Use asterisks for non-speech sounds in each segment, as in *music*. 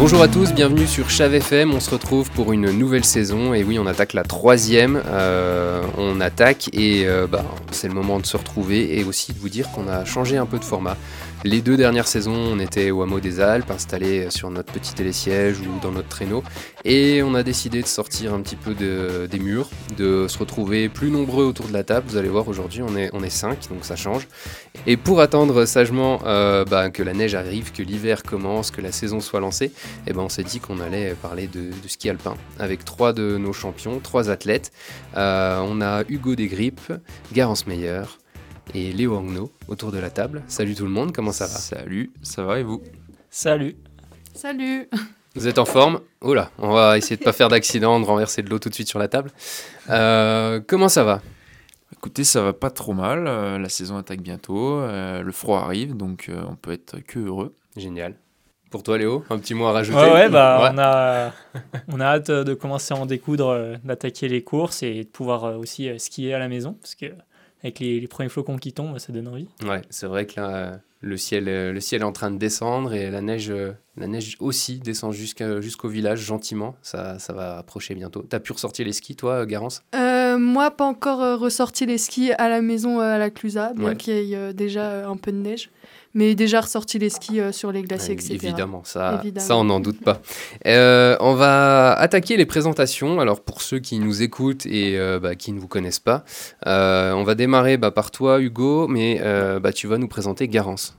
Bonjour à tous, bienvenue sur Chave FM. On se retrouve pour une nouvelle saison. Et oui, on attaque la troisième. Euh, on attaque et euh, bah, c'est le moment de se retrouver et aussi de vous dire qu'on a changé un peu de format. Les deux dernières saisons, on était au hameau des Alpes, installé sur notre petit télésiège ou dans notre traîneau. Et on a décidé de sortir un petit peu des murs, de se retrouver plus nombreux autour de la table. Vous allez voir, aujourd'hui, on est, on est cinq, donc ça change. Et pour attendre sagement euh, bah, que la neige arrive, que l'hiver commence, que la saison soit lancée, eh ben, on s'est dit qu'on allait parler de, ski alpin avec trois de nos champions, trois athlètes. Euh, on a Hugo Desgrippes, Garance Meyer, et Léo Angno autour de la table. Salut tout le monde, comment ça va Salut, ça va et vous Salut. Salut. Vous êtes en forme Oh là, on va essayer de pas faire d'accident, de renverser de l'eau tout de suite sur la table. Euh, comment ça va Écoutez, ça va pas trop mal. Euh, la saison attaque bientôt. Euh, le froid arrive, donc on peut être que heureux. Génial. Pour toi, Léo, un petit mot à rajouter Ouais, bah, On, a, on a hâte de commencer à en découdre, d'attaquer les courses et de pouvoir aussi skier à la maison. Parce que avec les, premiers flocons qui tombent, ça donne envie. Ouais, c'est vrai que là, le ciel, euh, le ciel est en train de descendre et la neige, euh, la neige aussi descend jusqu'au village gentiment. Ça, ça va approcher bientôt. T'as pu ressortir les skis, toi, Garance? Euh, Moi, pas encore ressorti les skis à la maison à la Clusa, bien qu'il y ait déjà un peu de neige mais déjà ressorti les skis euh, sur les glaciers, etc. Évidemment, ça, ça on n'en doute pas. Euh, on va attaquer les présentations. Alors pour ceux qui nous écoutent et euh, bah, qui ne vous connaissent pas, on va démarrer bah, par toi, Hugo, mais bah, tu vas nous présenter Garance.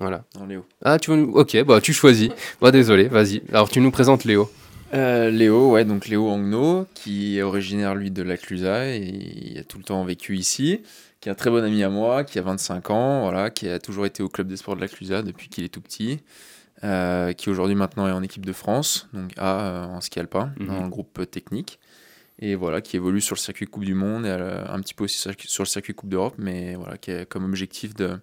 Voilà. Non, Léo. Ah, tu vas nous... Ok, bah, tu choisis. bah, désolé, vas-y. Alors tu nous présentes Léo. Léo, ouais, donc Léo Angno, qui est originaire lui de la Clusa et il a tout le temps vécu ici qui est un très bon ami à moi, qui a 25 ans, voilà, qui a toujours été au club des sports de la Clusa depuis qu'il est tout petit, euh, qui aujourd'hui maintenant est en équipe de France, donc A euh, en ski alpin, mhm. dans le groupe technique, et voilà, qui évolue sur le circuit Coupe du Monde et euh, un petit peu aussi sur le circuit Coupe d'Europe, mais voilà, qui a comme objectif de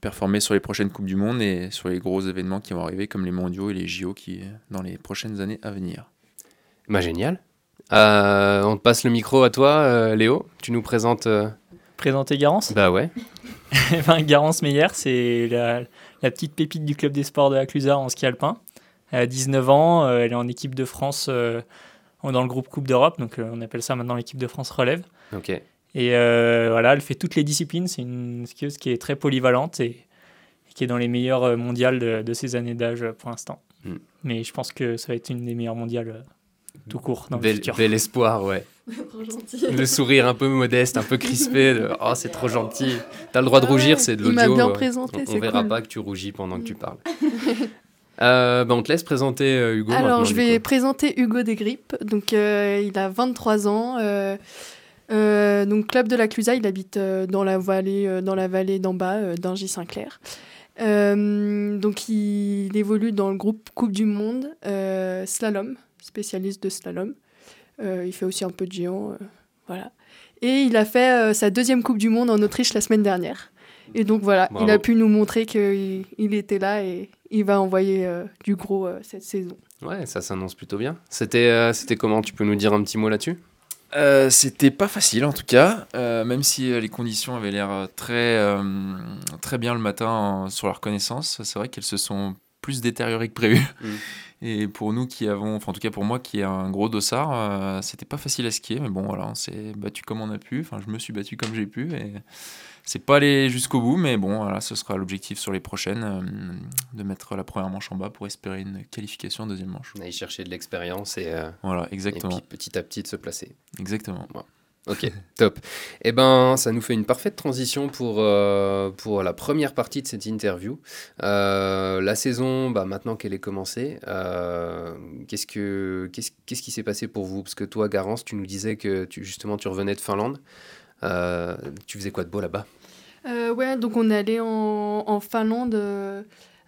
performer sur les prochaines Coupes du Monde et sur les gros événements qui vont arriver, comme les mondiaux et les JO qui, dans les prochaines années à venir. Bah génial. on te passe le micro à toi, Léo. Tu nous présentes présenter Garance Bah ouais. *laughs* Garance Meyer, c'est la, petite pépite du club des sports de la Clusa en ski alpin. Elle a 19 ans, euh, elle est en équipe de France euh, dans le groupe Coupe d'Europe, donc euh, on appelle ça maintenant l'équipe de France relève. Ok. Et voilà, elle fait toutes les disciplines, c'est une skieuse qui est très polyvalente et, qui est dans les meilleures mondiales de, ses années d'âge pour l'instant. Hmm. Mais je pense que ça va être une des meilleures mondiales tout court dans bel, le futur. Bel espoir, ouais. *laughs* Le sourire un peu modeste, un peu crispé. *laughs* oh, c'est trop gentil. T'as le droit de rougir, c'est de l'audio. Il m'a bien présenté. On, on verra pas que tu rougis pendant que tu parles. *laughs* Euh, bah, on te laisse présenter euh, Hugo. Alors, je vais présenter Hugo Desgrippes. Donc, euh, il a 23 ans. donc, club de la Clusa, il habite dans la vallée, dans la vallée d'en bas d'Angy-Saint-Clair. donc, il évolue dans le groupe Coupe du Monde slalom, spécialiste de slalom. Euh, il fait aussi un peu de géant. Euh, voilà. Et il a fait euh, sa deuxième Coupe du Monde en Autriche la semaine dernière. Et donc voilà, il a pu nous montrer qu'il il était là et il va envoyer du gros cette saison. Ouais, ça s'annonce plutôt bien. C'était c'était comment? Tu peux nous dire un petit mot là-dessus? C'était pas facile en tout cas, même si les conditions avaient l'air très, très bien le matin sur la reconnaissance. C'est vrai qu'elles se sont plus détériorées que prévu. Mm. Et pour nous qui avons, enfin en tout cas pour moi qui ai un gros dossard, euh, c'était pas facile à skier, mais bon voilà, on s'est battu comme on a pu. Enfin, je me suis battu comme j'ai pu et c'est pas allé jusqu'au bout, mais bon voilà, ce sera l'objectif sur les prochaines euh, de mettre la première manche en bas pour espérer une qualification en deuxième manche. On a chercher de l'expérience et euh, voilà exactement. Et puis petit à petit de se placer. Exactement. Ok, top. Eh ben, ça nous fait une parfaite transition pour, euh, pour la première partie de cette interview. Euh, la saison, bah, maintenant qu'elle est commencée, euh, qu'est-ce, que, qu'est-ce, qu'est-ce qui s'est passé pour vous? Parce que toi, Garance, tu nous disais que justement tu revenais de Finlande. tu faisais quoi de beau là-bas? Ouais, donc on est allé en Finlande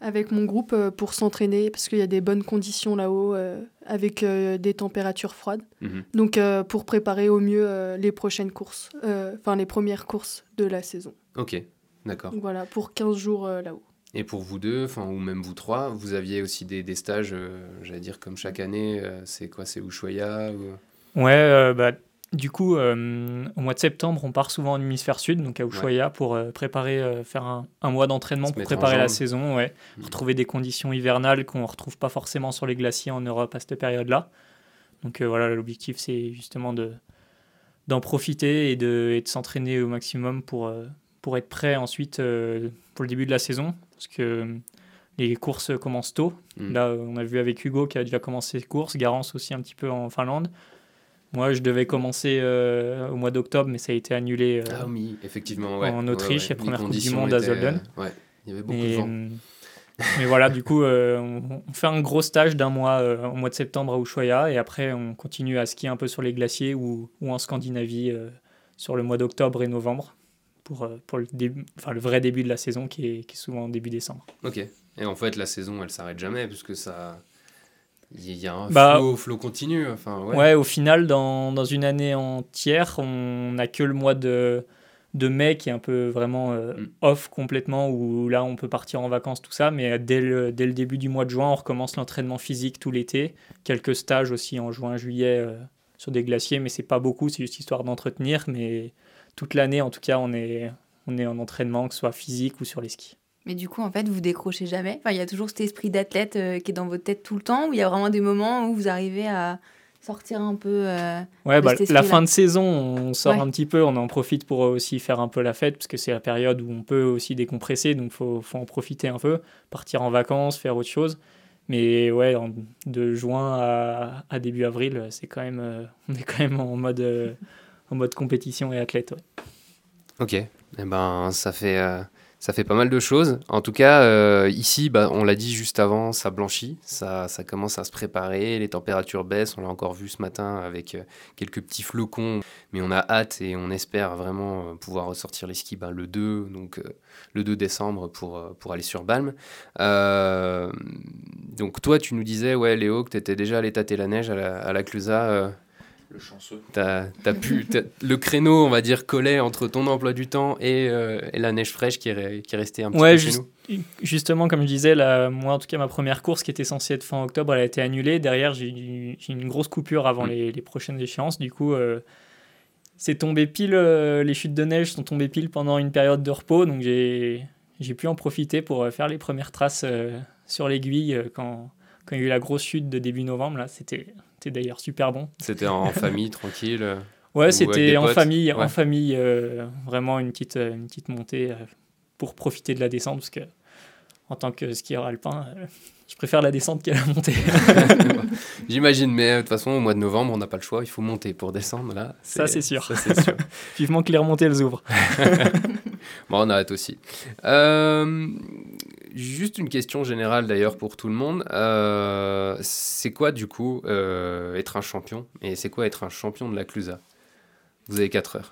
avec mon groupe euh, pour s'entraîner parce qu'il y a des bonnes conditions là-haut euh, avec euh, des températures froides. Mhm. Donc pour préparer au mieux les prochaines courses, enfin les premières courses de la saison. Ok, d'accord. Voilà, pour 15 jours là-haut. Et pour vous deux, enfin ou même vous trois, vous aviez aussi des, des stages, j'allais dire comme chaque année, c'est quoi, c'est Ushuaia ou... Ouais, bah, du coup, euh, au mois de septembre, on part souvent en hémisphère sud, donc à Ushuaia, pour euh, préparer, euh, faire un, un mois d'entraînement pour préparer la saison, ouais. Mhm. retrouver des conditions hivernales qu'on ne retrouve pas forcément sur les glaciers en Europe à cette période-là. Donc voilà, l'objectif, c'est justement de d'en profiter et de, et de s'entraîner au maximum pour, pour être prêt ensuite pour le début de la saison, parce que les courses commencent tôt. Mm. Là, on a vu avec Hugo qui a déjà commencé ses courses, Garance aussi un petit peu en Finlande. Moi, je devais commencer euh, au mois d'octobre, mais ça a été annulé. euh, Ah oui, effectivement. Ouais. en Ouais, Autriche, ouais. la Les première Coupe du Monde à Zolden. euh, Ouais, il y avait beaucoup et, de vent. mais voilà, du coup, euh, on, on fait un gros stage d'un mois au mois de septembre à Ushuaia, et après, on continue à skier un peu sur les glaciers ou, ou en Scandinavie sur le mois d'octobre et novembre pour, pour le, début, enfin, le vrai début de la saison qui est, qui est souvent début décembre. Ok. Et en fait, la saison, elle s'arrête jamais, puisque ça. Il y a un Bah, flow, flow continu. Enfin, ouais. Ouais, au final, dans, dans une année entière, on n'a que le mois de, de mai qui est un peu vraiment euh, Mm. off complètement, où là, on peut partir en vacances, tout ça. Mais dès le, dès le début du mois de juin, on recommence l'entraînement physique tout l'été. Quelques stages aussi en juin, juillet euh, sur des glaciers, mais c'est pas beaucoup, c'est juste histoire d'entretenir. Mais toute l'année, en tout cas, on est, on est en entraînement, que ce soit physique ou sur les skis. Mais du coup, en fait, vous décrochez jamais. Enfin, il y a toujours cet esprit d'athlète euh, qui est dans votre tête tout le temps, où il y a vraiment des moments où vous arrivez à sortir un peu. euh, Ouais, de bah, cet la fin de saison, on sort Ouais. un petit peu, on en profite pour aussi faire un peu la fête, parce que c'est la période où on peut aussi décompresser, donc il faut, faut en profiter un peu, partir en vacances, faire autre chose. Mais ouais, en- de juin à, à début avril, c'est quand même, euh, on est quand même en mode, euh, en mode compétition et athlète. ouais. Ok. Eh ben, ça fait, euh, ça fait pas mal de choses. En tout cas, euh, ici, bah, on l'a dit juste avant, ça blanchit, ça, commence à se préparer, les températures baissent, on l'a encore vu ce matin avec euh, quelques petits flocons, mais on a hâte et on espère vraiment euh, pouvoir ressortir les skis ben, le 2, donc le 2 décembre pour, pour aller sur Balme. Euh, donc toi, tu nous disais, ouais, Léo, que tu étais déjà allé tâter la neige à la, à la Clusa. Le chanceux. T'as, t'as pu, le créneau, on va dire, collait entre ton emploi du temps et, euh, et la neige fraîche qui est, re- qui est restée un petit Ouais, peu chez juste- nous. Justement, comme je disais, la, moi en tout cas, ma première course qui était censée être fin octobre, elle a été annulée. Derrière, j'ai eu une grosse coupure avant Mm. les, les prochaines échéances. Du coup, euh, c'est tombé pile, euh, les chutes de neige sont tombées pile pendant une période de repos. Donc j'ai j'ai pu en profiter pour euh, faire les premières traces euh, sur l'aiguille euh, quand, quand il y a eu la grosse chute de début novembre. Là, c'était c'était d'ailleurs super bon. C'était en famille, tranquille. *laughs* Ou Ouais, c'était en potes, famille, ouais. en famille, euh, vraiment une petite, euh, une petite montée euh, pour profiter de la descente, parce que en tant que skieur alpin, je préfère la descente qu'à la montée. *laughs* *laughs* J'imagine, mais euh, de toute façon, au mois de novembre, on n'a pas le choix, il faut monter pour descendre. Là, Ça, c'est sûr. Ça, c'est sûr. *laughs* Vivement que les remontées elles ouvrent. Bon, on arrête aussi. Euh, juste une question générale d'ailleurs pour tout le monde. Euh, c'est quoi du coup euh, être un champion? Et c'est quoi être un champion de la Clusa? Vous avez 4 heures.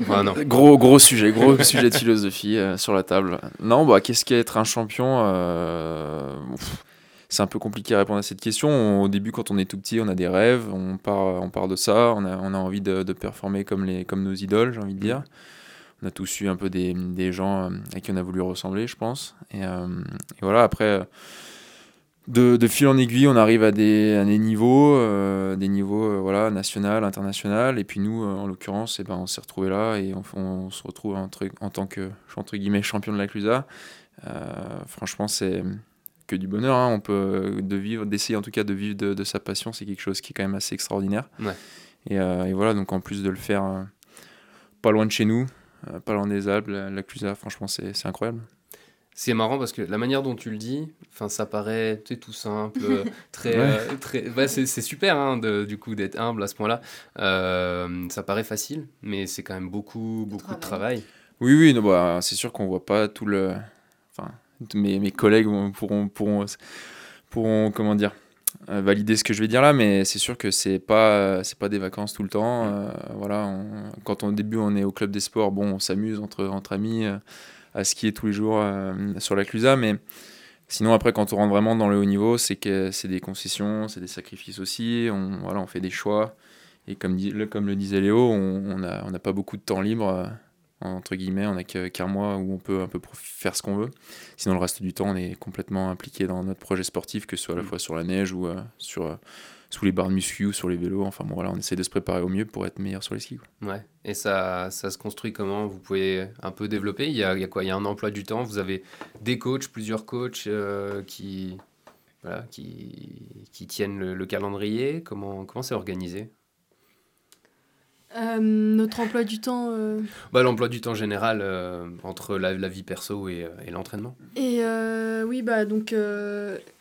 Enfin, non. *laughs* Gros, gros sujet, gros *laughs* sujet de philosophie euh, sur la table. Non, bah, qu'est-ce qu'être un champion euh, C'est un peu compliqué à répondre à cette question. On- au début, quand on est tout petit, on a des rêves, on part, on part de ça, on a, on a envie de, de performer comme, les, comme nos idoles, j'ai envie de dire. On a tous eu un peu des, des gens euh, à qui on a voulu ressembler, je pense. Et, euh, et voilà, après, de, de fil en aiguille, on arrive à des, à des niveaux, euh, des niveaux euh, voilà, national, international. Et puis nous, euh, en l'occurrence, eh ben, on s'est retrouvés là et on, on se retrouve en tant que entre guillemets, champion de la Clusa. Euh, franchement, c'est que du bonheur. hein. On peut de vivre, d'essayer en tout cas de vivre de, de sa passion, c'est quelque chose qui est quand même assez extraordinaire. Ouais. Et, et voilà, donc en plus de le faire pas loin de chez nous, pas loin des Alpes, la, la Clusa, franchement, c'est incroyable. C'est marrant parce que la manière dont tu le dis, enfin, ça paraît tout simple, *laughs* très, euh, très, ouais, c'est super hein, de- du coup d'être humble à ce point-là. Euh, ça paraît facile, mais c'est quand même beaucoup, beaucoup de travail. Oui, oui, non, bah, c'est sûr qu'on voit pas tout le. Enfin, mes, mes collègues pourront, pourront, pourront, comment dire, euh, valider ce que je vais dire là, mais c'est sûr que c'est pas, c'est pas des vacances tout le temps. euh, voilà, on- quand au début on est au club des sports, bon, on s'amuse entre, entre amis euh, à skier tous les jours euh, sur la Clusa, mais sinon après quand on rentre vraiment dans le haut niveau, c'est que c'est des concessions, c'est des sacrifices aussi. On, voilà, on fait des choix. Et comme, comme le disait Léo, on on n'a on n'a pas beaucoup de temps libre. euh, entre guillemets, on n'a qu'un mois où on peut un peu faire ce qu'on veut. Sinon, le reste du temps, on est complètement impliqué dans notre projet sportif, que ce soit à la Mm. fois sur la neige ou euh, sur, euh, sous les barres de muscu sur les vélos. Enfin bon, voilà, on essaie de se préparer au mieux pour être meilleur sur les skis. Ouais. Et ça, ça se construit comment? Vous pouvez un peu développer? Il y, a, il y a quoi? Il y a un emploi du temps? Vous avez des coachs, plusieurs coachs euh, qui, voilà, qui, qui tiennent le, le calendrier? Comment comment c'est organisé? Euh, notre emploi du temps. euh, bah, L'emploi du temps général euh, entre la, la vie perso et, et l'entraînement. Et oui, bah donc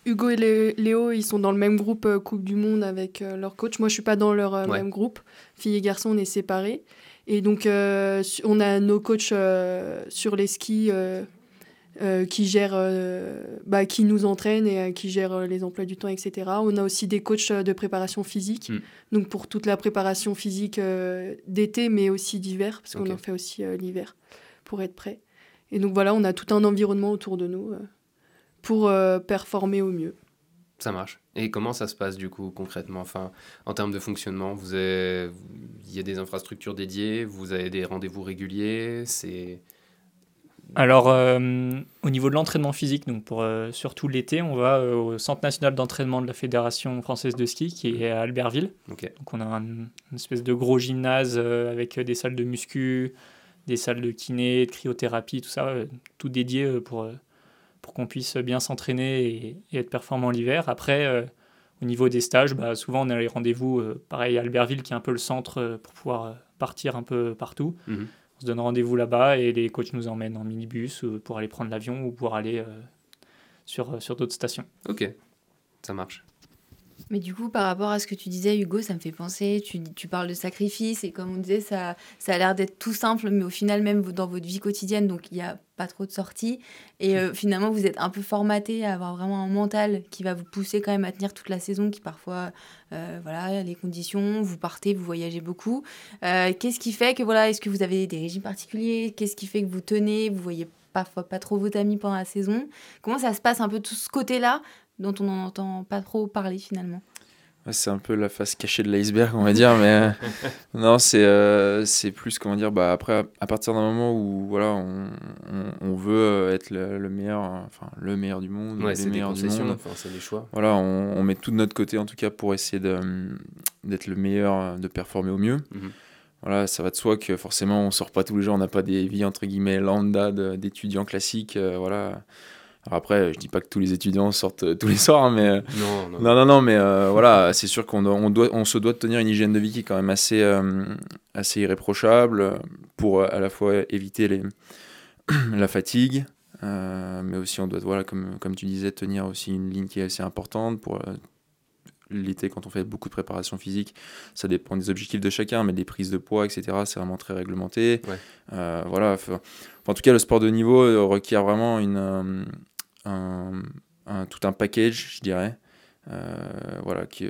Hugo et Lé- Léo, ils sont dans le même groupe Coupe du Monde avec leur coach. Moi, je suis pas dans leur Ouais. même groupe. Filles et garçons, on est séparés. Et donc, on a nos coachs sur les skis euh, qui gèrent, euh, bah, qui nous entraînent et euh, qui euh, les emplois du temps, etc. On a aussi des coachs de préparation physique, Mm. donc pour toute la préparation physique d'été, mais aussi d'hiver, parce qu'on en fait aussi l'hiver pour être prêt. Et donc voilà, on a tout un environnement autour de nous pour performer au mieux. Ça marche. Et comment ça se passe du coup concrètement? Enfin, En termes de fonctionnement, vous avez, il y a des infrastructures dédiées, vous avez des rendez-vous réguliers, c'est... Alors, euh, au niveau de l'entraînement physique, donc pour euh, surtout l'été, on va euh, au Centre national d'entraînement de la Fédération française de ski qui est à Albertville. Donc, on a un- une espèce de gros gymnase avec des salles de muscu, des salles de kiné, de cryothérapie, tout ça, tout dédié pour, pour qu'on puisse bien s'entraîner et, et être performant l'hiver. Après, au niveau des stages, bah, souvent on a les rendez-vous, pareil à Albertville qui est un peu le centre pour pouvoir partir un peu partout. Mhm. On se donne rendez-vous là-bas et les coachs nous emmènent en minibus euh, pour aller prendre l'avion ou pour aller euh, sur, euh, sur d'autres stations. Ok, ça marche. Mais du coup, par rapport à ce que tu disais, Hugo, ça me fait penser, tu, parles de sacrifice, et comme on disait, ça, ça a l'air d'être tout simple, mais au final, même dans votre vie quotidienne, donc il n'y a pas trop de sorties. Et euh, finalement, vous êtes un peu formaté à avoir vraiment un mental qui va vous pousser quand même à tenir toute la saison, qui parfois, euh, voilà, les conditions, vous partez, vous voyagez beaucoup. Euh, Qu'est-ce qui fait que, voilà, est-ce que vous avez des régimes particuliers? Qu'est-ce qui fait que vous tenez Vous voyez parfois pas trop vos amis pendant la saison? Comment ça se passe un peu tout ce côté-là dont on n'entend pas trop parler finalement c'est un peu la face cachée de l'iceberg, on va dire, mais euh, *laughs* non, c'est euh, c'est plus, comment dire, bah, après, à, partir d'un moment où voilà, on, on, on veut euh, être le, le meilleur, enfin, le meilleur du monde, Ouais, les meilleurs du monde. enfin, c'est des choix. Voilà, on, on met tout de notre côté, en tout cas, pour essayer de, d'être le meilleur, de performer au mieux. Mhm. Voilà, ça va de soi que forcément, on sort pas tous les jours, on n'a pas des vies, entre guillemets, lambda de- d'étudiants classiques, euh, voilà. Alors après, je dis pas que tous les étudiants sortent euh, tous les soirs, hein, mais... euh, Non, non. non, non, non, mais euh, voilà, c'est sûr qu'on doit, on doit, on se doit de tenir une hygiène de vie qui est quand même assez, euh, assez irréprochable euh, pour euh, à la fois éviter les, *clears throat* la fatigue, euh, mais aussi on doit, voilà, comme, comme tu disais, tenir aussi une ligne qui est assez importante pour euh, l'été quand on fait beaucoup de préparation physique. Ça dépend des objectifs de chacun, mais des prises de poids, etc., c'est vraiment très réglementé. Ouais. Euh, voilà, enfin, en tout cas, le sport de niveau euh, requiert vraiment une, euh, un, un- tout un package, je dirais. Euh, voilà, qui,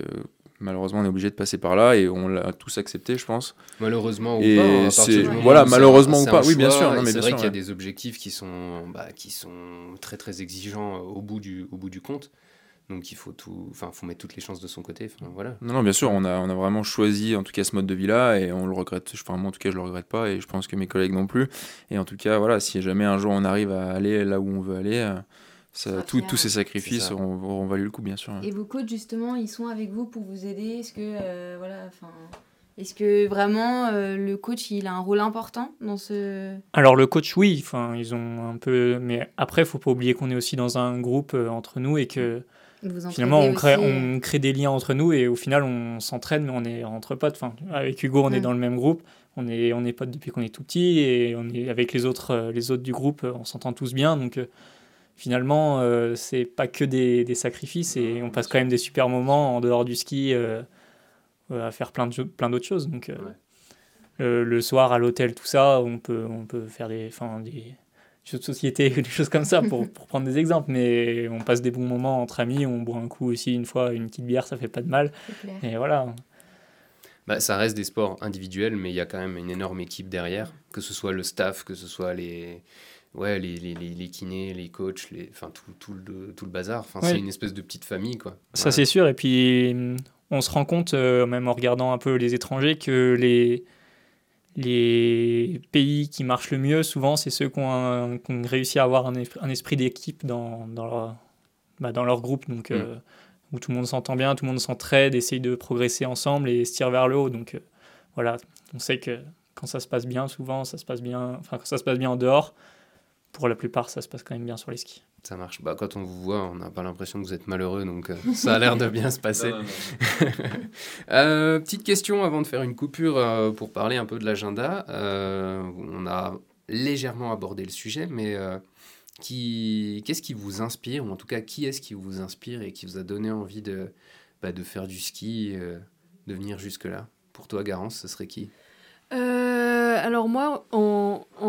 malheureusement, on est obligé de passer par là et on l'a tous accepté, je pense. Malheureusement ou Et pas. hein, c'est- voilà, malheureusement ou pas, oui, bien sûr, C'est vrai qu'il y a ouais. des objectifs qui sont, bah, qui sont très très exigeants au bout du, au bout du compte. Donc il faut tout, enfin, faut mettre toutes les chances de son côté. Enfin, voilà. Non, non, bien sûr, on a, on a vraiment choisi en tout cas ce mode de vie-là et on le regrette. Enfin, moi en tout cas, je le regrette pas et je pense que mes collègues non plus. Et en tout cas, voilà, si jamais un jour on arrive à aller là où on veut aller, euh, ça, tout- tous ces sacrifices auront, auront valu le coup, bien sûr. Et vos coachs, justement, ils sont avec vous pour vous aider? Est-ce que, euh, voilà, enfin, est-ce que vraiment euh, le coach, il a un rôle important dans ce... Alors le coach, oui, enfin ils ont un peu, mais après, faut pas oublier qu'on est aussi dans un groupe euh, entre nous et que Vous finalement on crée, aussi, euh, on crée des liens entre nous et au final on s'entraîne, mais on est entre potes. Enfin, avec Hugo, on est dans le même groupe, on est on est potes depuis qu'on est tout petit et on est avec les autres euh, les autres du groupe, euh, on s'entend tous bien, donc. Finalement, euh, c'est pas que des, des sacrifices et on passe quand même des super moments en dehors du ski euh, euh, à faire plein de plein d'autres choses. Donc, euh, Ouais. le, le soir à l'hôtel, tout ça, on peut, on peut faire des, enfin, des jeux de société, des choses comme ça pour, pour prendre des exemples. Mais on passe des bons moments entre amis, on boit un coup aussi une fois, une petite bière, ça fait pas de mal. Et voilà. Bah, ça reste des sports individuels, mais il y a quand même une énorme équipe derrière, que ce soit le staff, que ce soit les, ouais, les, les, les, les kinés, les coachs, les, enfin, tout, tout, le, tout le bazar. Enfin, Ouais. C'est une espèce de petite famille. Quoi. Ça, c'est sûr. Et puis, on se rend compte, euh, même en regardant un peu les étrangers, que les, les pays qui marchent le mieux, souvent, c'est ceux qui ont, un- qui ont réussi à avoir un, esprit- d'équipe dans, dans, leur, bah, dans leur groupe. Donc, Mm. euh, où tout le monde s'entend bien, tout le monde s'entraide, essaye de progresser ensemble et se tire vers le haut. Donc euh, voilà, on sait que quand ça se passe bien, souvent, ça se passe bien, enfin, quand ça se passe bien en dehors, pour la plupart, ça se passe quand même bien sur les skis. Ça marche. Bah, quand on vous voit, on n'a pas l'impression que vous êtes malheureux, donc euh, *laughs* ça a l'air de bien se passer. *laughs* Euh, petite question avant de faire une coupure euh, pour parler un peu de l'agenda. on a légèrement abordé le sujet, mais qui, qu'est-ce qui vous inspire, ou en tout cas, qui est-ce qui vous inspire et qui vous a donné envie de, bah, de faire du ski, de venir jusque-là? Pour toi, Garance, ce serait qui? Alors moi, en, en,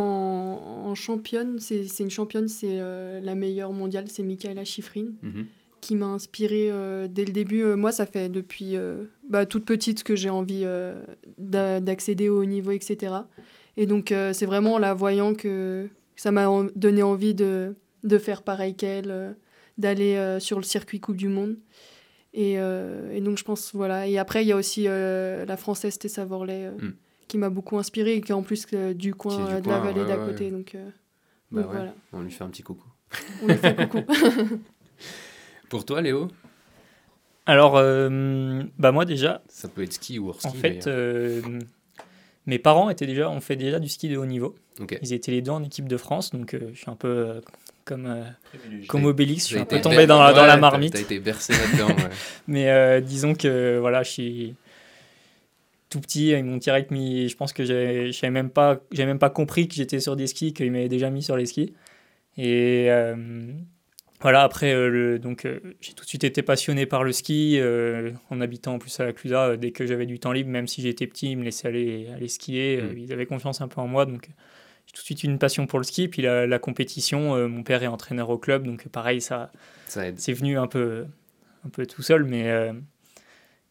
championne, c'est une championne, c'est la meilleure mondiale, c'est Michaela Schifrin. Mhm qui m'a inspirée euh, dès le début. Euh, moi, ça fait depuis euh, bah, toute petite que j'ai envie d'accéder au haut niveau, etc. Et donc, c'est vraiment la voyant que ça m'a donné envie de, de faire pareil qu'elle, d'aller sur le circuit Coupe du Monde. Et, et, donc, je pense, voilà. Et après, il y a aussi la française Tessa Vorley mm. Qui m'a beaucoup inspirée et qui est en plus du coin de la vallée d'à côté. Donc, bah voilà. On lui fait un petit coucou. On lui fait coucou. *laughs* Pour toi, Léo? Alors, euh, bah moi déjà. Ça peut être ski ou hors ski. En fait, euh, mes parents étaient déjà, ont fait déjà du ski de haut niveau. Ils étaient les deux en équipe de France, donc euh, je suis un peu comme, comme Obélix, je suis un peu tombé dans, la, dans la marmite. T'as été bercé là-dedans. *laughs* Mais disons que voilà, je suis tout petit, ils m'ont direct mis. Je pense que j'avais même pas, même pas compris que j'étais sur des skis, qu'ils m'avaient déjà mis sur les skis. Et voilà, après, euh, donc euh, j'ai tout de suite été passionné par le ski, euh, en habitant en plus à la Clusa. dès que j'avais du temps libre, même si j'étais petit, ils me laissaient aller, aller skier. Mm. ils avaient confiance un peu en moi, donc j'ai tout de suite une passion pour le ski. Puis la, compétition, mon père est entraîneur au club, donc pareil, ça, ça c'est venu un peu, un peu tout seul. Mais,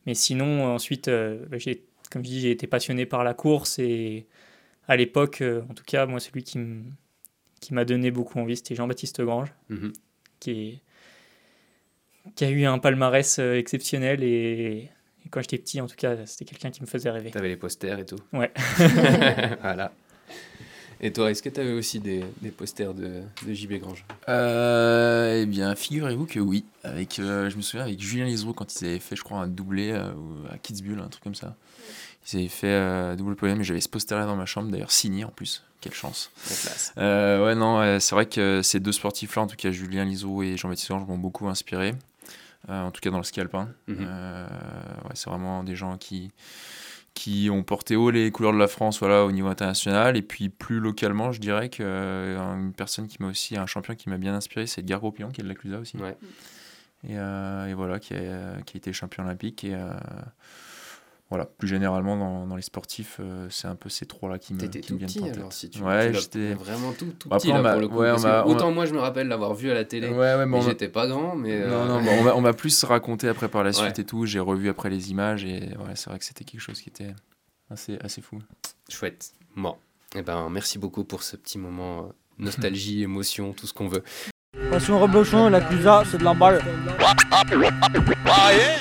mais sinon, ensuite, bah, j'ai, comme je dis, j'ai été passionné par la course. Et à l'époque, en tout cas, moi, celui qui, qui m'a donné beaucoup envie, c'était Jean-Baptiste Grange. Mm-hmm qui, qui a eu un palmarès euh, exceptionnel et, quand j'étais petit, en tout cas, c'était quelqu'un qui me faisait rêver. T'avais les posters et tout Ouais. *laughs* voilà. Et toi, est-ce que tu avais aussi des, des, posters de, de JB Grange? Euh, Eh bien, figurez-vous que oui. Avec, euh, je me souviens avec Julien Lisereau quand ils avaient fait, je crois, un doublé à Kitzbühel, un truc comme ça. Ils avaient fait un double poème et j'avais ce poster-là dans ma chambre, d'ailleurs signé en plus. Quelle chance. Euh, ouais, non, c'est vrai que ces deux sportifs-là, en tout cas Julien Liso et Jean-Baptiste Orange, m'ont beaucoup inspiré. Euh, en tout cas dans le ski alpin. Mhm. Euh, ouais, c'est vraiment des gens qui, qui ont porté haut les couleurs de la France voilà, au niveau international. Et puis plus localement, je dirais qu'une personne qui m'a aussi, un champion qui m'a bien inspiré, c'est Edgar Gropillon, qui est de la Clusa aussi. Ouais. Et, et, voilà, qui a, qui a été champion olympique. Et voilà, plus généralement dans, dans les sportifs, euh, c'est un peu ces trois-là qui me, qui tout me viennent petit, alors, si tu, ouais, j'étais vraiment tout, tout petit là, pour le coup. Ouais, autant moi je me rappelle l'avoir vu à la télé, ouais, ouais, mais j'étais pas grand, mais non, non, euh, on m'a plus raconté après par la suite et tout. J'ai revu après les images et ouais, c'est vrai que c'était quelque chose qui était assez assez fou. Chouette. Bon, et eh ben merci beaucoup pour ce petit moment euh, nostalgie, *laughs* émotion, tout ce qu'on veut. Passion Reblochon, la Clusa, c'est de l'emballe.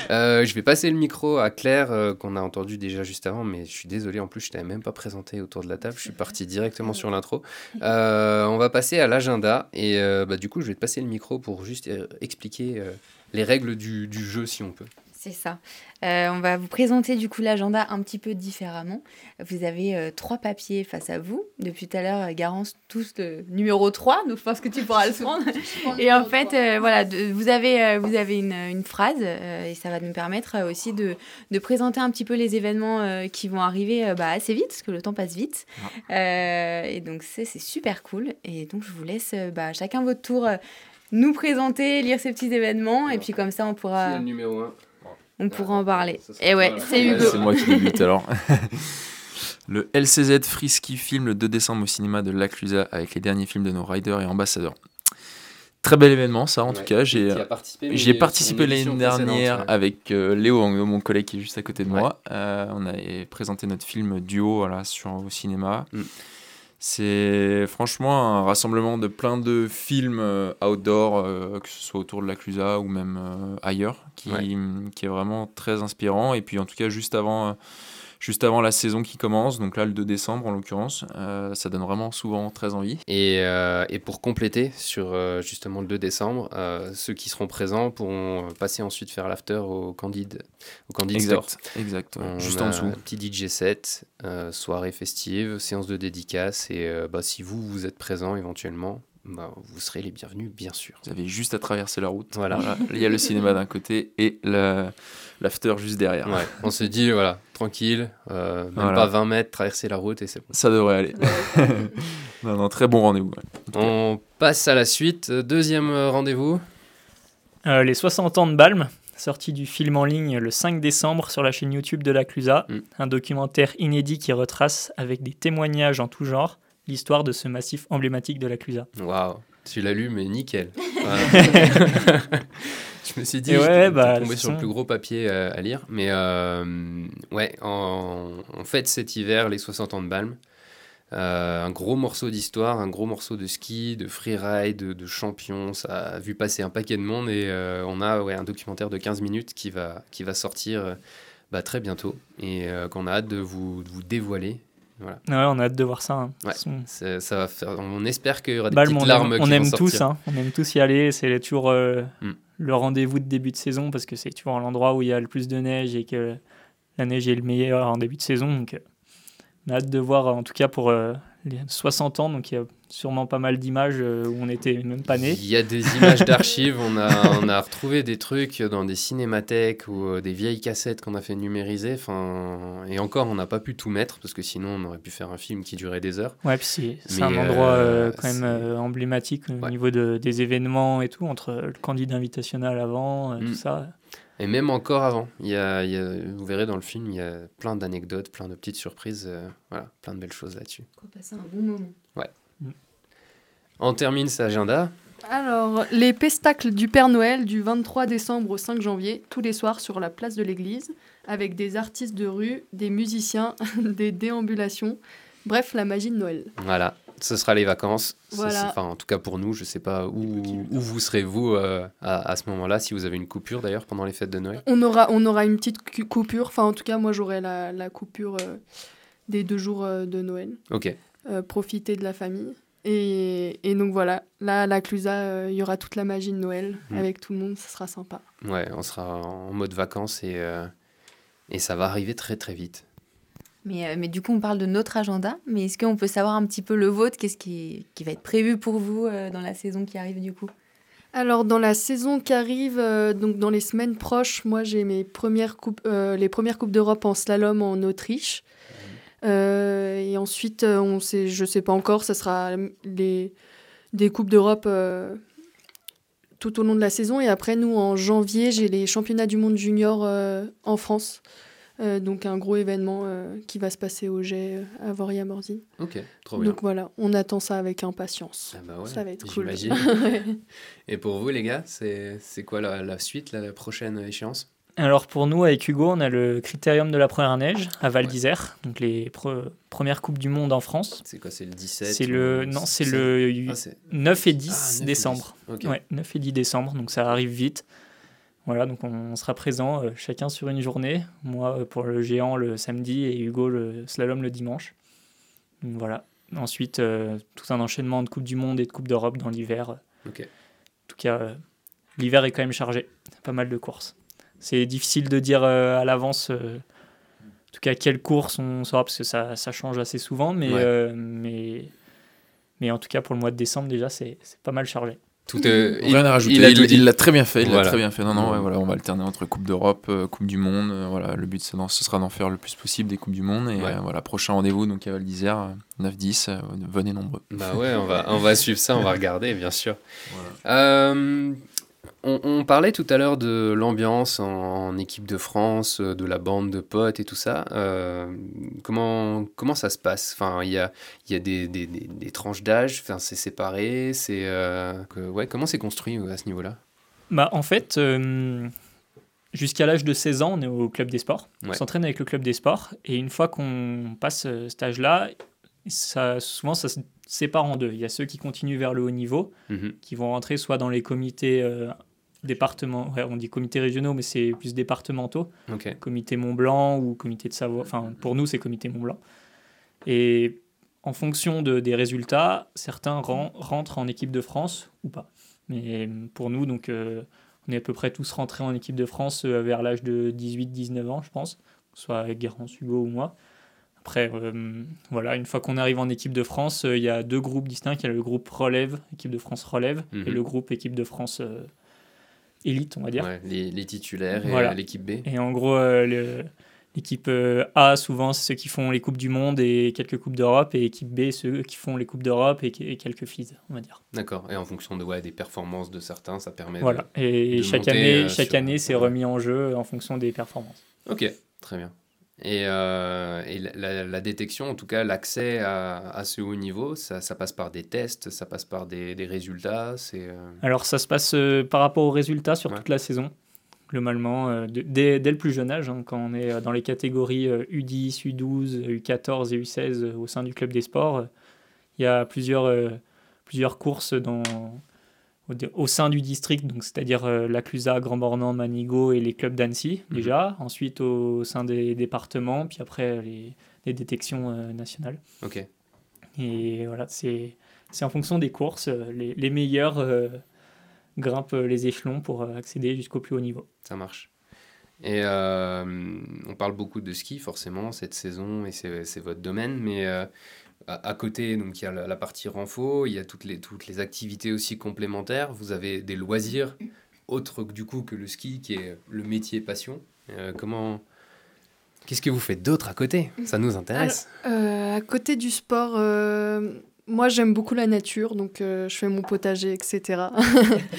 Euh, je vais passer le micro à Claire, euh, qu'on a entendu déjà juste avant, mais je suis désolé, en plus, je t'avais même pas présenté autour de la table, je suis parti directement sur l'intro. Euh, on va passer à l'agenda, et bah, du coup, je vais te passer le micro pour juste expliquer les règles du jeu, si on peut. C'est ça. Euh, on va vous présenter du coup l'agenda un petit peu différemment. Vous avez euh, trois papiers face à vous. Depuis tout à l'heure, Garance tous le numéro 3, donc je pense que tu pourras le *laughs* prendre. et en fait, euh, voilà, vous avez, vous avez une, une phrase et ça va nous permettre aussi de, de, présenter un petit peu les événements qui vont arriver bah, assez vite, parce que le temps passe vite. Et donc c'est super cool. Et donc je vous laisse bah, chacun votre tour nous présenter, lire ces petits événements, et puis comme ça on pourra... Qui est le numéro 1 on pourra en parler. Et ouais, c'est Hugo. C'est moi qui débute alors. *laughs* *laughs* le LCZ Frisky film le 2 décembre au cinéma de L'Aclusa avec les derniers films de nos riders et ambassadeurs. Très bel événement, ça en tout cas. J'ai participé, participé l'année dernière avec euh, Léo mon collègue qui est juste à côté de moi. Euh, on a présenté notre film duo voilà, sur, au cinéma. Mm. C'est franchement un rassemblement de plein de films euh, outdoor, euh, que ce soit autour de la Clusa ou même euh, ailleurs, qui, qui, est vraiment très inspirant. Et puis en tout cas, juste avant, juste avant la saison qui commence, donc là le 2 décembre en l'occurrence. Euh, ça donne vraiment souvent très envie. Et, euh, et pour compléter sur euh, justement le 2 décembre, ceux qui seront présents pourront passer ensuite faire l'after au Candide, au Candide Store. Exact, ouais, On juste en dessous. petit DJ set, soirée festive, séance de dédicace. Et bah, si vous, vous êtes présent éventuellement, bah, vous serez les bienvenus, bien sûr. Vous avez juste à traverser la route. Voilà. Il y a le cinéma d'un côté et l'after juste derrière. Ouais, on se dit, voilà, tranquille, euh, même Voilà. pas 20 mètres, traverser la route et c'est bon. Ça devrait aller. *laughs* non, non, très bon rendez-vous. ouais. On passe à la suite. Deuxième rendez-vous. Euh, les 60 ans de Balm, sorti du film en ligne le 5 décembre sur la chaîne YouTube de la Clusa, Mm. un documentaire inédit qui retrace avec des témoignages en tout genre l'histoire de ce massif emblématique de la Clusa. Waouh, tu l'as lu, mais nickel. *laughs* *laughs* Je me suis dit, je ouais, t'ai bah, tombé sur le plus gros papier euh, à lire. Mais euh, ouais, en, en fait, cet hiver, les 60 ans de Balm. Euh, un gros morceau d'histoire, un gros morceau de ski, de freeride, de, de champion. Ça a vu passer un paquet de monde et euh, on a ouais, un documentaire de 15 minutes qui va, qui va sortir bah, très bientôt et qu'on a hâte de vous, de vous dévoiler. Voilà. Ouais, on a hâte de voir ça. hein. Ouais. façon, Ça, va faire, on espère qu'il y aura des Balm, petites on larmes aime, qui on aime vont tous, sortir. hein. on aime tous y aller. C'est toujours euh, Mm. le rendez-vous de début de saison parce que c'est toujours l'endroit où il y a le plus de neige et que la neige est le meilleur en début de saison. Donc, euh, on a hâte de voir, en tout cas pour euh, les 60 ans. Donc, il y a sûrement pas mal d'images euh, où on n'était même pas né. Il y a des images *laughs* d'archives, on a, on a retrouvé des trucs dans des cinémathèques ou euh, des vieilles cassettes qu'on a fait numériser. Enfin, et encore, on n'a pas pu tout mettre parce que sinon on aurait pu faire un film qui durait des heures. Ouais, puis c'est un endroit euh, euh, quand même euh, emblématique au Ouais. niveau de, des événements et tout, entre le candidat invitationnel avant, euh, Mm. tout ça. Et même encore avant, il y a, il y a- vous verrez dans le film, il y a plein d'anecdotes, plein de petites surprises, euh, voilà, plein de belles choses là-dessus. On passer un bon moment. On termine cet agenda. Alors, les pestacles du Père Noël du 23 décembre au 5 janvier, tous les soirs sur la place de l'église, avec des artistes de rue, des musiciens, *laughs* des déambulations, bref, la magie de Noël. Voilà, ce sera les vacances. Voilà. Enfin, en tout cas pour nous, je sais pas où, où vous serez vous euh, à, à ce moment-là, si vous avez une coupure d'ailleurs pendant les fêtes de Noël. On aura, on aura une petite coupure, enfin en tout cas moi j'aurai la, la coupure euh, des deux jours euh, de Noël, Ok. euh, profiter de la famille. Et, et donc voilà, là à la Clusa, euh, il y aura toute la magie de Noël Mm. avec tout le monde, ça sera sympa. Ouais, on sera en mode vacances et, euh, et ça va arriver très très vite. Mais, euh, mais du coup, on parle de notre agenda. Mais est-ce qu'on peut savoir un petit peu le vôtre? Qu'est-ce qui, qui va être prévu pour vous euh, dans la saison qui arrive du coup? Alors dans la saison qui arrive, euh, donc dans les semaines proches, moi j'ai mes premières coupes, euh, les premières coupes d'Europe en slalom en Autriche. Euh, et ensuite, euh, on sait, je sais pas encore, ça sera les des coupes d'Europe euh, tout au long de la saison. Et après, nous en janvier, j'ai les championnats du monde junior euh, en France. Donc un gros événement qui va se passer au Jet à Voria-Morzine. Ok, trop bien. Donc voilà, on attend ça avec impatience. Ah bah ouais, ça va être cool. j'imagine. *laughs* Et pour vous les gars, c'est c'est quoi la, la suite, la, la prochaine échéance? Alors pour nous, avec Hugo, on a le critérium de la première neige à Val d'Isère, donc les pre- premières Coupes du Monde en France. C'est quoi, c'est le 17 C'est le, non, c'est 16? le Ah, c'est- 9 et Ah, 10 9 et 10. décembre. Ok. Ouais, 9 et 10 décembre, donc ça arrive vite. Voilà, donc on sera présent euh, chacun sur une journée. Moi euh, pour le géant le samedi et Hugo le slalom le dimanche. Donc voilà. Ensuite, euh, tout un enchaînement de Coupe du Monde et de Coupe d'Europe dans l'hiver. Ok. En tout cas, euh, l'hiver est quand même chargé. Pas mal de courses. C'est difficile de dire euh, à l'avance, euh, en tout cas, quelles courses on saura, parce que ça, ça change assez souvent. Mais, Ouais. euh, mais, mais en tout cas, pour le mois de décembre, déjà, c'est c'est pas mal chargé. Tout, il- Rien à rajouter. il l'a très bien fait. Il Voilà. très bien fait. Non, non, ouais, Mm. voilà, on va alterner entre Coupe d'Europe, euh, Coupe du Monde. euh, voilà, le but, c'est d'en- ce sera d'en faire le plus possible des Coupes du Monde. Et Ouais. euh, voilà, prochain rendez-vous donc à Val d'Isère, euh, 9-10. euh, venez nombreux. Bah ouais, on va, on va suivre ça, on va regarder, bien sûr. *laughs* Euh, on, on parlait tout à l'heure de l'ambiance en, en équipe de France, euh, de la bande de potes et tout ça. Euh, comment, comment ça se passe? Enfin, il y a, y a des, des, des- des tranches d'âge, enfin, c'est séparé, c'est... euh, ouais, comment c'est construit à ce niveau-là? Bah, en fait, euh, jusqu'à l'âge de 16 ans, on est au club des sports. On Ouais. s'entraîne avec le club des sports. Et une fois qu'on passe cet âge-là, ça, souvent, ça se sépare en deux. Il y a ceux qui continuent vers le haut niveau, Mhm. qui vont rentrer soit dans les comités euh, départements, ouais, on dit comités régionaux, mais c'est plus départementaux, Ok. comité Mont Blanc ou comité de Savoie. Enfin, pour nous, c'est comité Mont Blanc. Et en fonction de, des résultats, certains ren- rentrent en équipe de France ou pas. Mais pour nous, donc, euh, on est à peu près tous rentrés en équipe de France euh, vers l'âge de 18-19 ans, je pense, que ce soit Garance, Hugo ou moi. Après, euh, voilà, une fois qu'on arrive en équipe de France, il y a deux groupes distincts. Il y a le groupe relève, équipe de France relève, Mhm. et le groupe équipe de France élite, on va dire. Ouais, les, les titulaires et Voilà. euh, l'équipe B. Et en gros, euh, le- l'équipe euh, A, souvent, c'est ceux qui font les Coupes du Monde et quelques Coupes d'Europe, et équipe B, ceux qui font les Coupes d'Europe et, et quelques FIS, on va dire. D'accord. Et en fonction de, ouais, des performances de certains, ça permet. de- Voilà. Et de chaque monter, année, euh, chaque sur- année, c'est remis en jeu en fonction des performances. Ok, très bien. Et, euh, et la, la- détection, en tout cas l'accès à, à ce haut niveau, ça, ça passe par des tests, ça passe par des, des résultats. C'est euh, Alors, ça se passe euh, par rapport aux résultats sur Ouais. toute la saison, globalement, euh, de- dès, dès le plus jeune âge, hein, quand on est dans les catégories euh, U10, U12, U14 et U16 euh, au sein du club des sports. Il y a plusieurs, plusieurs courses dans, au, au sein du district, donc c'est-à-dire euh, la Clusa, Grand Bornand, Manigo et les clubs d'Annecy, Mhm. déjà. Ensuite, au, sein des départements, puis après les, les détections euh, nationales. ok. Et voilà, c'est en fonction des courses. euh, Les, les meilleurs euh, grimpent les échelons pour accéder jusqu'au plus haut niveau. Ça marche. Et on parle beaucoup de ski, forcément, cette saison, et c'est votre domaine, mais à, côté, donc il y a la, partie renfo, il y a toutes les, toutes les activités aussi complémentaires. Vous avez des loisirs autres que, du coup que le ski, qui est le métier passion. Euh, comment. Qu'est-ce que vous faites d'autre à côté? Ça nous intéresse. Euh, à côté du sport, euh, moi j'aime beaucoup la nature, donc euh, je fais mon potager, etc. *laughs*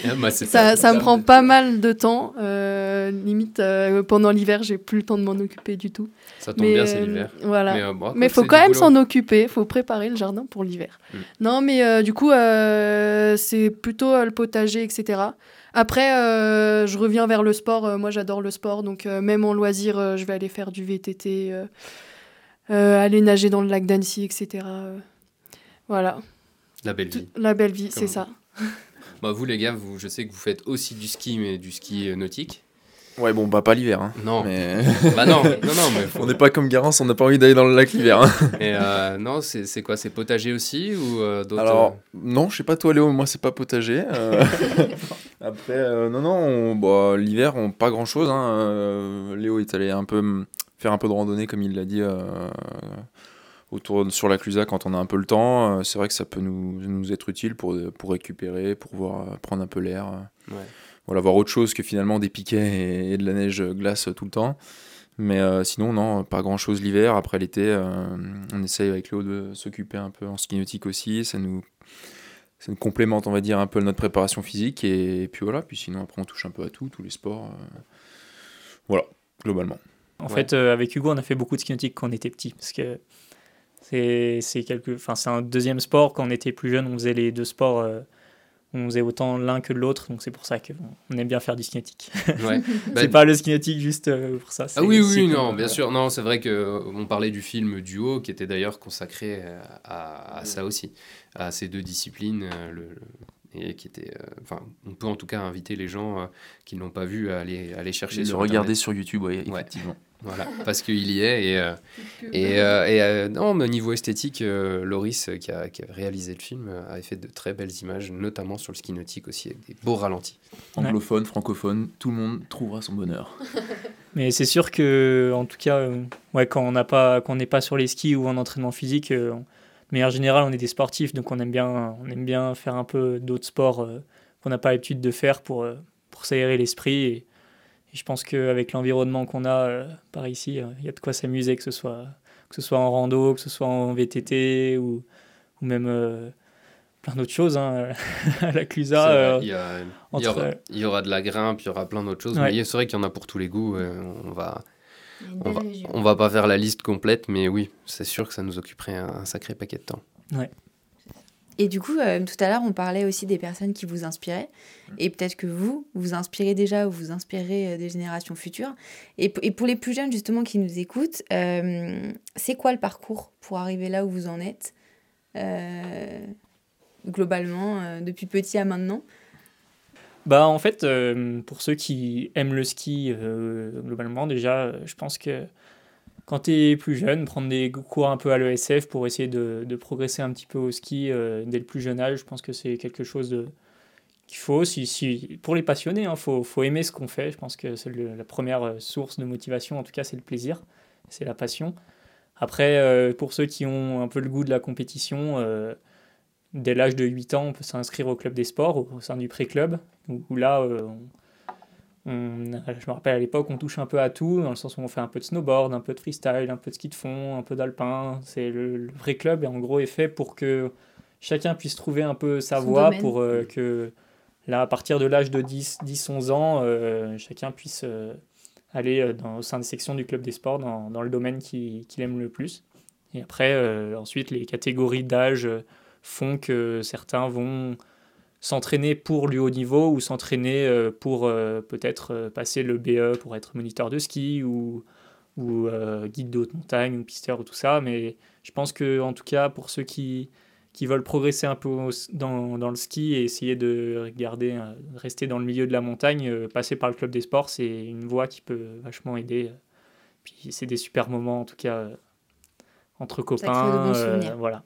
Ah, bah, ça, ça me prend pas mal de temps. euh, limite, euh, pendant l'hiver, j'ai plus le temps de m'en occuper du tout. Ça tombe bien, c'est l'hiver. Voilà. Mais, bon, Mais faut quand même s'en occuper, faut préparer le jardin pour l'hiver. Mm. Non, mais du coup, c'est plutôt le potager, etc. Après, je reviens vers le sport. Moi, j'adore le sport, donc même en loisir, je vais aller faire du VTT, aller nager dans le lac d'Annecy, etc. voilà, La belle vie. la belle vie, c'est ça. Bah, vous, les gars, vous, je sais que vous faites aussi du ski, mais du ski euh, nautique. Ouais, bon, bah pas l'hiver. Hein. Non, Mais *laughs* bah non, non, non, mais faut- on n'est pas comme Garance, on n'a pas envie d'aller dans le lac l'hiver. hein. *laughs* Et euh, non, c'est c'est quoi C'est potager aussi ou euh, d'autres Alors, non, je sais pas toi Léo, moi c'est pas potager. euh. *laughs* Après, euh, non, non, on- bah, l'hiver, on, pas grand chose. Léo est allé un peu faire un peu de randonnée, comme il l'a dit, euh, autour sur la Clusa quand on a un peu le temps. Euh, C'est vrai que ça peut nous, nous être utile pour, pour récupérer, pour voir, prendre un peu l'air. euh. Ouais. Voilà, voir autre chose que finalement des piquets et, et de la neige glace tout le temps. Mais euh, sinon, non, pas grand chose l'hiver. Après l'été, euh, on essaye avec Léo de s'occuper un peu en ski nautique aussi. Ça nous, ça nous complémente, on va dire, un peu notre préparation physique. Et, puis voilà, puis sinon, après, on touche un peu à tout, tous les sports. euh. Voilà, globalement. En Ouais. fait, euh, avec Hugo, on a fait beaucoup de ski nautique quand on était petit, parce que c'est quelque, enfin un deuxième sport. Quand on était plus jeune, on faisait les deux sports, euh, on faisait autant l'un que l'autre, donc c'est pour ça qu'on on aime bien faire du. Ouais. *laughs* Bah, c'est pas le ski nautique juste euh, pour ça. Ah oui, oui, non, bien voilà. sûr. Non, c'est vrai que euh, on parlait du film Duo, qui était d'ailleurs consacré euh, à, à ça aussi, à ces deux disciplines, euh, le- et qui était, euh, enfin, on peut en tout cas inviter les gens euh, qui ne l'ont pas vu à aller, à aller chercher Le sur regarder Internet. sur YouTube, oui, Ouais. effectivement. *laughs* Voilà, parce qu'il y est et euh, et, euh, et, euh, non, mais au niveau esthétique, euh, Loris euh, qui a, qui a réalisé le film euh, avait fait de très belles images, notamment sur le ski nautique aussi, avec des beaux ralentis. Anglophone, francophone, tout le monde trouvera son bonheur. *laughs* Mais c'est sûr que, en tout cas, euh, ouais, quand on n'a pas, quand on n'est pas sur les skis ou en entraînement physique, de manière générale, on est des sportifs, donc on aime bien, on aime bien faire un peu d'autres sports euh, qu'on n'a pas l'habitude de faire pour, euh, pour s'aérer l'esprit. Et, et je pense qu'avec l'environnement qu'on a euh, par ici, il y a de quoi s'amuser, que ce soit, que ce soit en rando, que ce soit en VTT ou, ou même plein d'autres choses. hein, *laughs* à la Clusa. euh, il, y a- il y aura, il y aura de la grimpe, il y aura plein d'autres choses, Ouais. mais c'est vrai qu'il y en a pour tous les goûts. on va, on va, on va pas faire la liste complète, mais oui, c'est sûr que ça nous occuperait un, un sacré paquet de temps. Et du coup, euh, tout à l'heure, on parlait aussi des personnes qui vous inspiraient. Et peut-être que vous, vous inspirez déjà ou vous inspirez euh, des générations futures. Et, pour les plus jeunes, justement, qui nous écoutent, euh, c'est quoi le parcours pour arriver là où vous en êtes euh, Globalement, euh, depuis petit à maintenant? Bah en fait, euh, pour ceux qui aiment le ski euh, globalement, déjà, je pense que quand tu es plus jeune, prendre des cours un peu à l'ESF pour essayer de, progresser un petit peu au ski euh, dès le plus jeune âge, je pense que c'est quelque chose qu'il faut. Si, si, pour les passionnés, il hein, faut, faut aimer ce qu'on fait. Je pense que c'est la première source de motivation, en tout cas, c'est le plaisir, c'est la passion. Après, pour ceux qui ont un peu le goût de la compétition, dès l'âge de 8 ans, on peut s'inscrire au club des sports, au, sein du pré-club, où, où là, euh, on, on- je me rappelle à l'époque, on touche un peu à tout, dans le sens où on fait un peu de snowboard, un peu de freestyle, un peu de ski de fond, un peu d'alpin. C'est le, le vrai club, et en gros, est fait pour que chacun puisse trouver un peu sa Son voie, domaine. pour euh, que là, à partir de l'âge de 10, 10 11 ans, euh, chacun puisse aller dans, au sein des sections du club des sports dans, dans le domaine qui- qu'il aime le plus. Et après, ensuite, les catégories d'âge font que certains vont s'entraîner pour le haut niveau ou s'entraîner euh, pour euh, peut-être euh, passer le BE pour être moniteur de ski ou, ou guide de haute montagne ou pisteur ou tout ça. Mais je pense que en tout cas, pour ceux qui, qui veulent progresser un peu dans, dans le ski et essayer de regarder, euh, rester dans le milieu de la montagne, passer par le club des sports, c'est une voie qui peut vachement aider. Puis c'est des super moments en tout cas entre crée de copains. bons euh, voilà.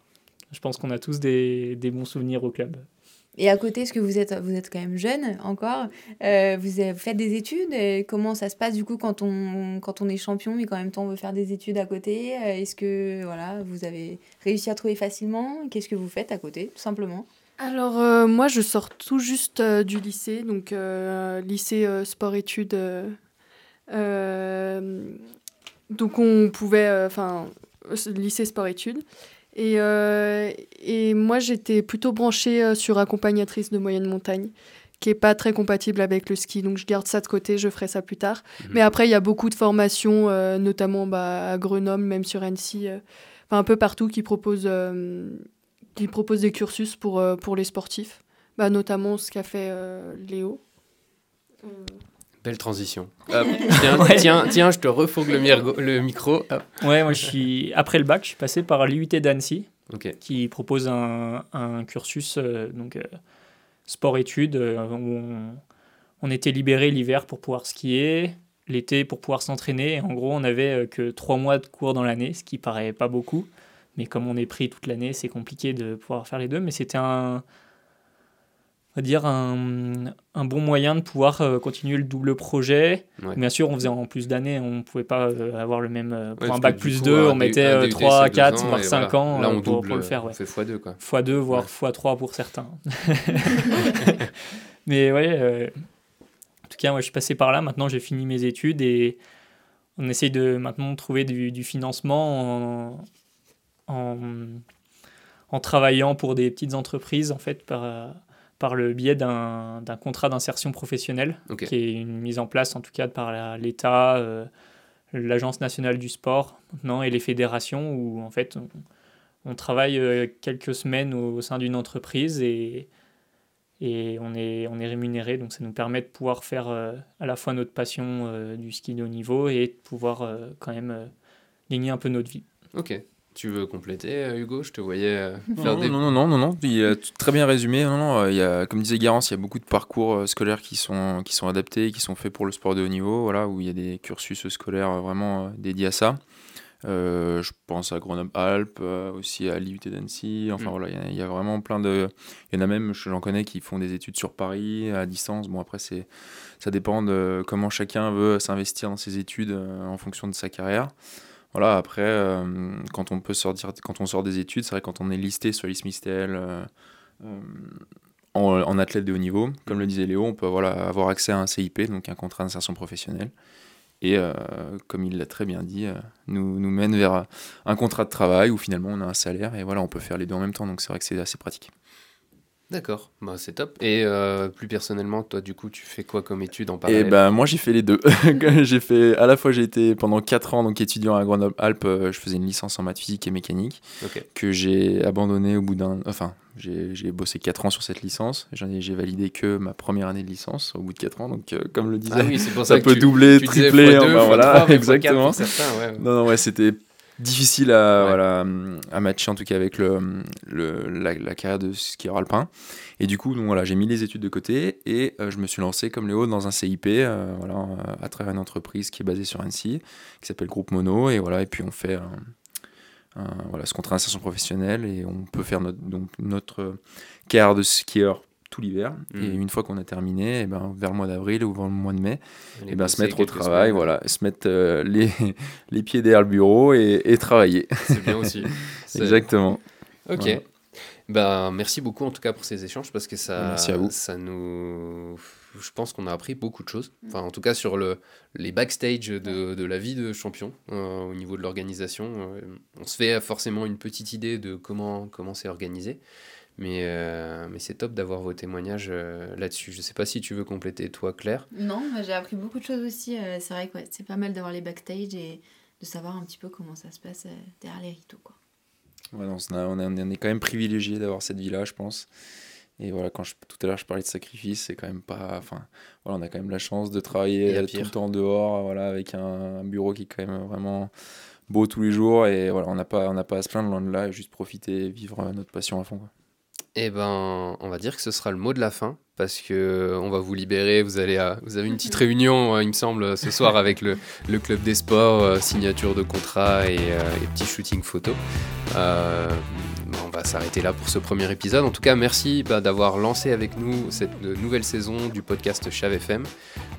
Je pense qu'on a tous des, des bons souvenirs au club. Et à côté, est-ce que vous êtes, vous êtes quand même jeune encore euh, Vous avez fait des études et Comment ça se passe du coup quand on, quand on est champion mais qu'en même temps on veut faire des études à côté Euh, Est-ce que voilà, vous avez réussi à trouver facilement? Qu'est-ce que vous faites à côté, tout simplement? Alors, euh, moi, je sors tout juste euh, du lycée, donc euh, lycée euh, sport-études. euh, euh, donc, on pouvait. Enfin, lycée sport-études. Et, euh, et moi, j'étais plutôt branchée euh, sur accompagnatrice de moyenne montagne, qui est pas très compatible avec le ski. Donc, je garde ça de côté, je ferai ça plus tard. Mhm. Mais après, il y a beaucoup de formations, euh, notamment bah, à Grenoble, même sur Annecy, euh, enfin un peu partout, qui proposent, qui proposent des cursus pour, pour les sportifs. Bah, notamment ce qu'a fait Léo. Belle transition. Hop, tiens, Ouais. tiens, tiens, je te refourgue le, mirgo- le micro. Hop. Ouais, moi je suis après le bac, je suis passé par l'UT d'Annecy qui propose un, un cursus euh, donc euh, sport-études euh, où on, on était libéré l'hiver pour pouvoir skier, l'été pour pouvoir s'entraîner. Et En gros, on avait euh, que trois mois de cours dans l'année, ce qui paraît pas beaucoup, mais comme on est pris toute l'année, c'est compliqué de pouvoir faire les deux. Mais c'était un on va dire un, un bon moyen de pouvoir euh, continuer le double projet. Ouais. Bien sûr, on faisait en plus d'années, on ne pouvait pas euh, avoir le même. euh, pour Ouais, un bac plus du coup, 2, un on mettait un euh, DUT, 3, c'est deux 4, ans, voire et 5 voilà. ans Là, on pour, double, pour le faire. Ouais. On fait x2, quoi. x2, voire Ouais. x3 pour certains. *laughs* *laughs* Mais ouais, en tout cas, moi je suis passé par là. Maintenant, j'ai fini mes études et on essaye de maintenant trouver du, du financement en, en, en travaillant pour des petites entreprises, en fait, par, par le biais d'un contrat d'insertion professionnelle, qui est une mise en place, en tout cas, par l'État, euh, l'Agence nationale du sport maintenant et les fédérations, où en fait, on, on travaille euh, quelques semaines au, au sein d'une entreprise et, et on, est, on est rémunéré. Donc ça nous permet de pouvoir faire euh, à la fois notre passion euh, du ski de haut niveau et de pouvoir quand même gagner un peu notre vie. Ok. Tu veux compléter, euh, Hugo? Je te voyais euh, faire non, des. non, non, non, non, non, il a tout- très bien résumé. Non, non, euh, il y a, comme disait Garance, il y a beaucoup de parcours euh, scolaires qui sont, qui sont adaptés, qui sont faits pour le sport de haut niveau, voilà, où il y a des cursus scolaires euh, vraiment euh, dédiés à ça. Euh, je pense à Grenoble-Alpes, euh, aussi à l'IUT d'Annecy. Enfin Mm. voilà, il y y, a vraiment plein de. Il y en a même, j'en connais, qui font des études sur Paris, à distance. Bon, après, c'est, ça dépend de comment chacun veut s'investir dans ses études euh, en fonction de sa carrière. Voilà, après, euh, quand, on peut sortir, quand on sort des études, c'est vrai, quand on est listé sur l'ISMISTEL euh, euh, en, en athlète de haut niveau, comme le disait Léo, on peut voilà, avoir accès à un CIP, donc un contrat d'insertion professionnelle. Et euh, comme il l'a très bien dit, nous, nous mène vers un contrat de travail où finalement on a un salaire et voilà, on peut faire les deux en même temps. Donc c'est vrai que c'est assez pratique. D'accord, bah, c'est top. Et euh, plus personnellement, toi, du coup, tu fais quoi comme étude en Et parallèle ben moi j'ai fait les deux. *laughs* j'ai fait à la fois j'ai été pendant 4 ans donc étudiant à Grenoble-Alpes, euh, je faisais une licence en maths physique et mécanique Ok. que j'ai abandonné au bout d'un enfin j'ai bossé 4 ans sur cette licence, j'en ai j'ai validé que ma première année de licence au bout de 4 ans donc euh, comme le disait Ah oui, c'est pour ça ça que peut tu- doubler, tu disais tripler, fois deux, enfin, fois voilà, trois, *laughs* fois quatre exactement. pour certains, ouais. Non, non, ouais, c'était difficile à, voilà, à matcher en tout cas avec le, le la, la, carrière de skieur alpin. Et du coup, donc, voilà, j'ai mis les études de côté et euh, je me suis lancé comme Léo dans un CIP euh, voilà, à travers une entreprise qui est basée sur Annecy, qui s'appelle Groupe Mono. Et, voilà, et puis on fait un, un, voilà, ce contrat d'insertion professionnelle et on peut faire notre, donc, notre carrière de skieur tout l'hiver. Mmh. Et une fois qu'on a terminé, et eh ben, vers le mois d'avril ou vers le mois de mai, et eh ben, se mettre au travail, semaines. voilà, se mettre euh, les, *laughs* les pieds derrière le bureau et, et travailler. *laughs* C'est bien aussi. *laughs* Exactement. Ok. Voilà. Ben, merci beaucoup en tout cas pour ces échanges parce que ça, merci à vous. ça nous. Je pense qu'on a appris beaucoup de choses. Enfin, en tout cas, sur le, les backstage de, de la vie de champion euh, au niveau de l'organisation. Euh, on se fait forcément une petite idée de comment comment c'est organisé. Mais, euh, mais c'est top d'avoir vos témoignages euh, là-dessus. Je ne sais pas si tu veux compléter, toi, Claire. Non, j'ai appris beaucoup de choses aussi. Euh, c'est vrai que ouais, c'est pas mal d'avoir les backstage et de savoir un petit peu comment ça se passe derrière les rideaux. Quoi. Ouais, non, on, a, on, a, on, est quand même privilégié d'avoir cette vie-là, je pense. Et voilà, quand je, tout à l'heure je parlais de sacrifice, c'est quand même pas. Enfin, voilà, on a quand même la chance de travailler tout le temps dehors, voilà, avec un, un, bureau qui est quand même vraiment beau tous les jours. Et voilà, on n'a pas, on pas à se plaindre loin de là, juste profiter, vivre notre passion à fond. Quoi. Eh ben, on va dire que ce sera le mot de la fin parce que on va vous libérer. Vous allez, à, vous avez une petite *laughs* réunion, il me semble, ce soir avec le, le club des sports, euh, signature de contrat et, euh, et petit shooting photo. Euh, on va s'arrêter là pour ce premier épisode. En tout cas, merci bah, d'avoir lancé avec nous cette nouvelle saison du podcast Chav FM.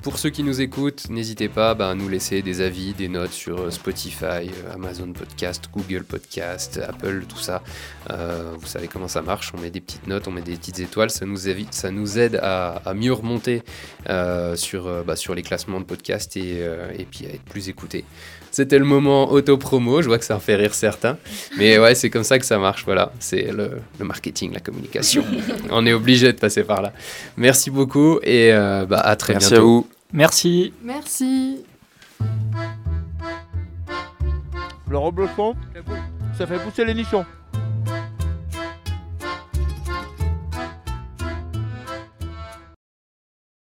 Pour ceux qui nous écoutent, n'hésitez pas bah, à nous laisser des avis, des notes sur Spotify, Amazon Podcast, Google Podcast, Apple, tout ça. Euh, vous savez comment ça marche. On met des petites notes, on met des petites étoiles. Ça nous, aide à, mieux remonter euh, sur, bah, sur les classements de podcast et, euh, et puis à être plus écouté. C'était le moment auto-promo, je vois que ça en fait rire certains. Mais ouais, c'est comme ça que ça marche, voilà. C'est le, le, marketing, la communication. *laughs* On est obligé de passer par là. Merci beaucoup et euh, bah, à très Merci bientôt. à vous. Merci. Merci. Le reblochon, ça fait pousser les nichons.